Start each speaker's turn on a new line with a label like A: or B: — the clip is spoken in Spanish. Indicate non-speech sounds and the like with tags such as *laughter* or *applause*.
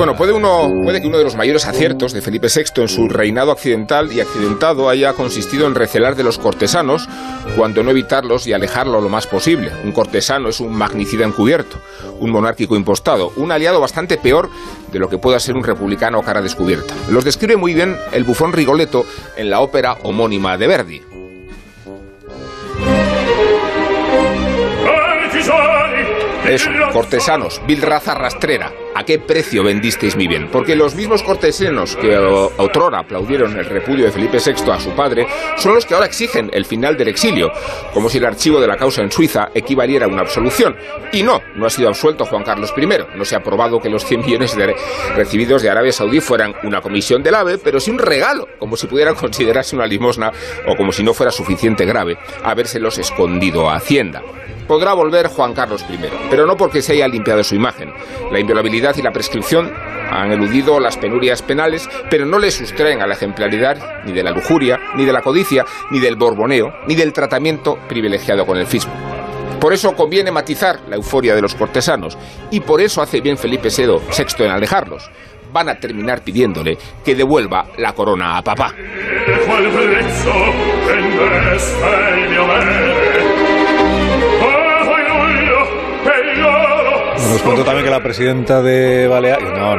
A: bueno, puede, uno, puede que uno de los mayores aciertos de Felipe VI en su reinado accidental y accidentado haya consistido en recelar de los cortesanos cuando no evitarlos y alejarlo lo más posible. Un cortesano es un magnicida encubierto, un monárquico impostado, un aliado bastante peor de lo que pueda ser un republicano a cara descubierta. Los describe muy bien el bufón Rigoletto en la ópera homónima de Verdi. Eso, cortesanos, vil raza rastrera. ¿A qué precio vendisteis mi bien? Porque los mismos cortesanos que otrora aplaudieron el repudio de Felipe VI a su padre son los que ahora exigen el final del exilio, como si el archivo de la causa en Suiza equivaliera a una absolución. Y no, no ha sido absuelto Juan Carlos I. No se ha probado que los 100 millones recibidos de Arabia Saudí fueran una comisión del AVE, pero sí un regalo, como si pudiera *laughs* considerarse una limosna o como si no fuera suficiente grave habérselos escondido a Hacienda podrá volver Juan Carlos I, pero no porque se haya limpiado su imagen. La inviolabilidad y la prescripción han eludido las penurias penales, pero no le sustraen a la ejemplaridad ni de la lujuria, ni de la codicia, ni del borboneo, ni del tratamiento privilegiado con el fismo. Por eso conviene matizar la euforia de los cortesanos, y por eso hace bien Felipe VI en alejarlos. Van a terminar pidiéndole que devuelva la corona a papá.
B: Nos contó también que la presidenta de Baleares... No, no,